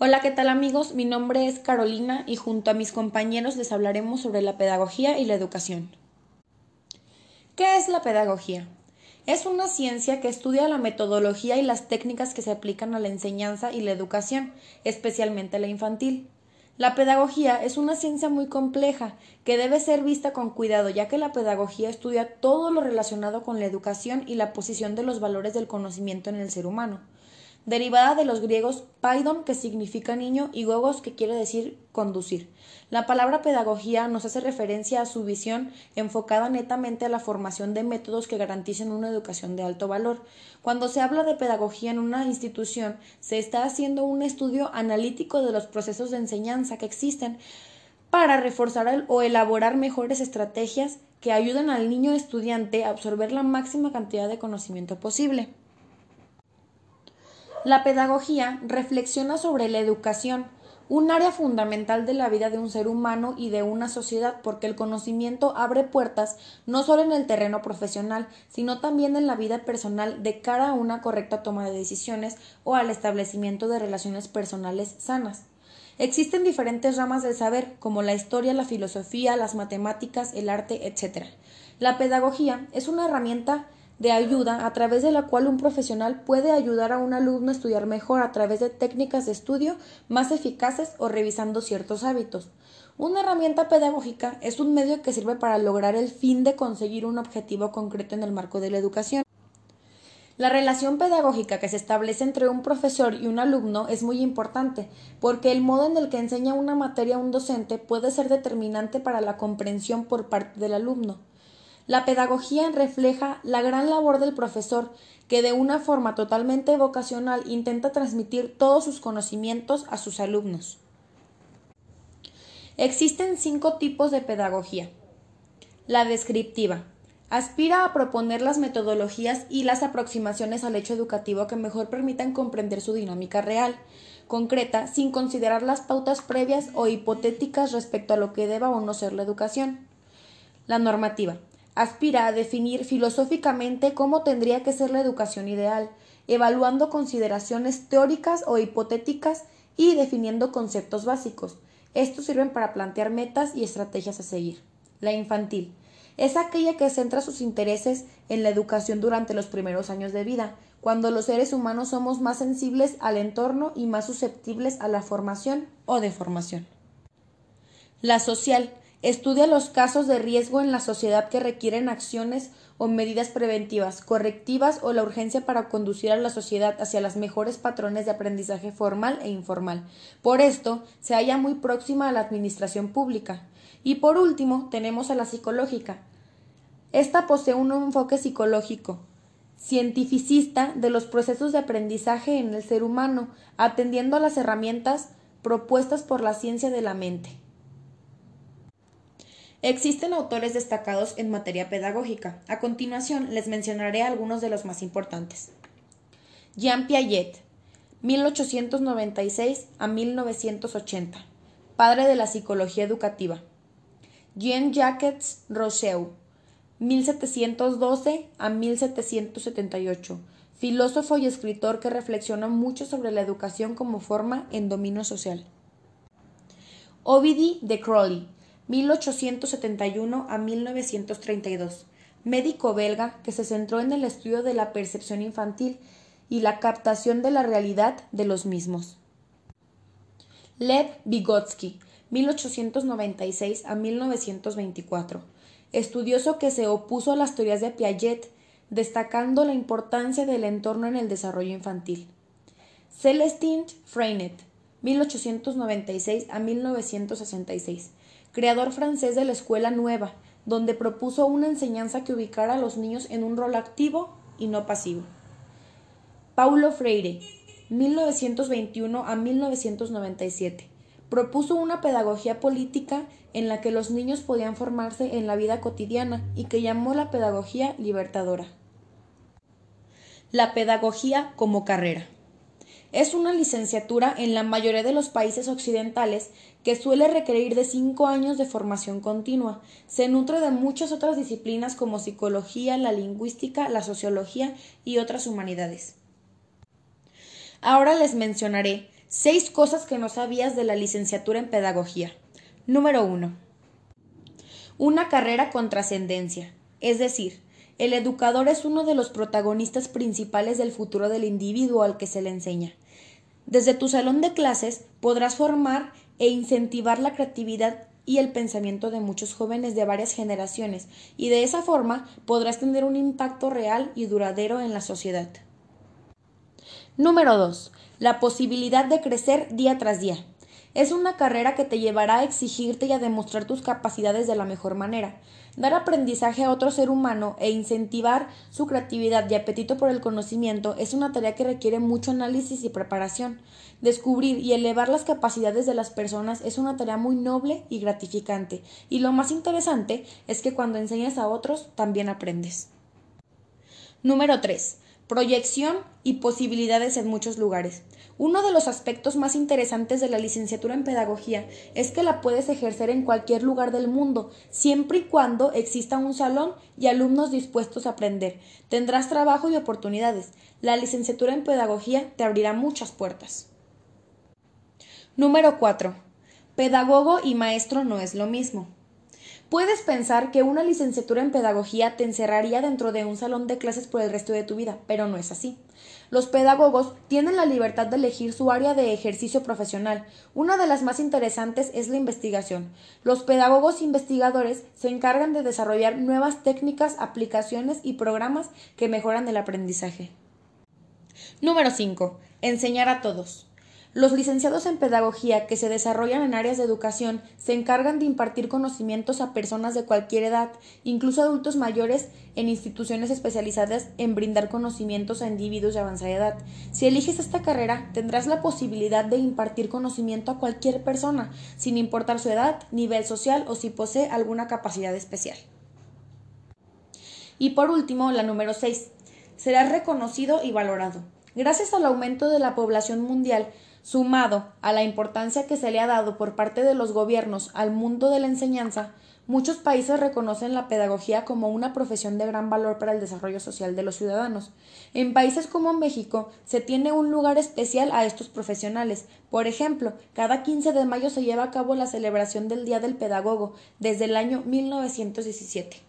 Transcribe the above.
Hola, ¿qué tal amigos? Mi nombre es Carolina y junto a mis compañeros les hablaremos sobre la pedagogía y la educación. ¿Qué es la pedagogía? Es una ciencia que estudia la metodología y las técnicas que se aplican a la enseñanza y la educación, especialmente la infantil. La pedagogía es una ciencia muy compleja que debe ser vista con cuidado, ya que la pedagogía estudia todo lo relacionado con la educación y la posición de los valores del conocimiento en el ser humano derivada de los griegos paidon, que significa niño, y gogos, que quiere decir conducir. La palabra pedagogía nos hace referencia a su visión enfocada netamente a la formación de métodos que garanticen una educación de alto valor. Cuando se habla de pedagogía en una institución, se está haciendo un estudio analítico de los procesos de enseñanza que existen para reforzar o elaborar mejores estrategias que ayuden al niño estudiante a absorber la máxima cantidad de conocimiento posible. La pedagogía reflexiona sobre la educación, un área fundamental de la vida de un ser humano y de una sociedad, porque el conocimiento abre puertas no solo en el terreno profesional, sino también en la vida personal de cara a una correcta toma de decisiones o al establecimiento de relaciones personales sanas. Existen diferentes ramas del saber, como la historia, la filosofía, las matemáticas, el arte, etc. La pedagogía es una herramienta de ayuda a través de la cual un profesional puede ayudar a un alumno a estudiar mejor a través de técnicas de estudio más eficaces o revisando ciertos hábitos. Una herramienta pedagógica es un medio que sirve para lograr el fin de conseguir un objetivo concreto en el marco de la educación. La relación pedagógica que se establece entre un profesor y un alumno es muy importante, porque el modo en el que enseña una materia un docente puede ser determinante para la comprensión por parte del alumno. La pedagogía refleja la gran labor del profesor, que de una forma totalmente vocacional intenta transmitir todos sus conocimientos a sus alumnos. Existen cinco tipos de pedagogía. La descriptiva. Aspira a proponer las metodologías y las aproximaciones al hecho educativo que mejor permitan comprender su dinámica real, concreta, sin considerar las pautas previas o hipotéticas respecto a lo que deba o no ser la educación. La normativa aspira a definir filosóficamente cómo tendría que ser la educación ideal, evaluando consideraciones teóricas o hipotéticas y definiendo conceptos básicos. Estos sirven para plantear metas y estrategias a seguir. La infantil es aquella que centra sus intereses en la educación durante los primeros años de vida, cuando los seres humanos somos más sensibles al entorno y más susceptibles a la formación o deformación. La social Estudia los casos de riesgo en la sociedad que requieren acciones o medidas preventivas, correctivas o la urgencia para conducir a la sociedad hacia los mejores patrones de aprendizaje formal e informal. Por esto, se halla muy próxima a la administración pública. Y por último, tenemos a la psicológica. Esta posee un enfoque psicológico, cientificista de los procesos de aprendizaje en el ser humano, atendiendo a las herramientas propuestas por la ciencia de la mente. Existen autores destacados en materia pedagógica. A continuación les mencionaré algunos de los más importantes. Jean Piaget, 1896 a 1980, padre de la psicología educativa. Jean-Jacques Rousseau, 1712 a 1778, filósofo y escritor que reflexiona mucho sobre la educación como forma en dominio social. Ovidie de Crowley, 1871 a 1932, médico belga que se centró en el estudio de la percepción infantil y la captación de la realidad de los mismos. Lev Vygotsky, 1896 a 1924, estudioso que se opuso a las teorías de Piaget, destacando la importancia del entorno en el desarrollo infantil. Celestine Freinet, 1896 a 1966, creador francés de la Escuela Nueva, donde propuso una enseñanza que ubicara a los niños en un rol activo y no pasivo. Paulo Freire, 1921 a 1997, propuso una pedagogía política en la que los niños podían formarse en la vida cotidiana y que llamó la pedagogía libertadora. La pedagogía como carrera. Es una licenciatura en la mayoría de los países occidentales que suele requerir de cinco años de formación continua. Se nutre de muchas otras disciplinas como psicología, la lingüística, la sociología y otras humanidades. Ahora les mencionaré Seis cosas que no sabías de la licenciatura en Pedagogía. Número 1. Una carrera con trascendencia. Es decir, el educador es uno de los protagonistas principales del futuro del individuo al que se le enseña. Desde tu salón de clases podrás formar e incentivar la creatividad y el pensamiento de muchos jóvenes de varias generaciones, y de esa forma podrás tener un impacto real y duradero en la sociedad. Número 2. La posibilidad de crecer día tras día. Es una carrera que te llevará a exigirte y a demostrar tus capacidades de la mejor manera. Dar aprendizaje a otro ser humano e incentivar su creatividad y apetito por el conocimiento es una tarea que requiere mucho análisis y preparación. Descubrir y elevar las capacidades de las personas es una tarea muy noble y gratificante, y lo más interesante es que cuando enseñas a otros también aprendes. Número 3. Proyección y posibilidades en muchos lugares. Uno de los aspectos más interesantes de la licenciatura en pedagogía es que la puedes ejercer en cualquier lugar del mundo, siempre y cuando exista un salón y alumnos dispuestos a aprender. Tendrás trabajo y oportunidades. La licenciatura en pedagogía te abrirá muchas puertas. Número 4. Pedagogo y maestro no es lo mismo. Puedes pensar que una licenciatura en pedagogía te encerraría dentro de un salón de clases por el resto de tu vida, pero no es así. Los pedagogos tienen la libertad de elegir su área de ejercicio profesional. Una de las más interesantes es la investigación. Los pedagogos investigadores se encargan de desarrollar nuevas técnicas, aplicaciones y programas que mejoran el aprendizaje. Número 5. Enseñar a todos. Los licenciados en pedagogía que se desarrollan en áreas de educación se encargan de impartir conocimientos a personas de cualquier edad, incluso adultos mayores, en instituciones especializadas en brindar conocimientos a individuos de avanzada edad. Si eliges esta carrera, tendrás la posibilidad de impartir conocimiento a cualquier persona, sin importar su edad, nivel social o si posee alguna capacidad especial. Y por último, la número 6. Serás reconocido y valorado. Gracias al aumento de la población mundial, Sumado a la importancia que se le ha dado por parte de los gobiernos al mundo de la enseñanza, muchos países reconocen la pedagogía como una profesión de gran valor para el desarrollo social de los ciudadanos. En países como México se tiene un lugar especial a estos profesionales. Por ejemplo, cada 15 de mayo se lleva a cabo la celebración del Día del Pedagogo desde el año 1917.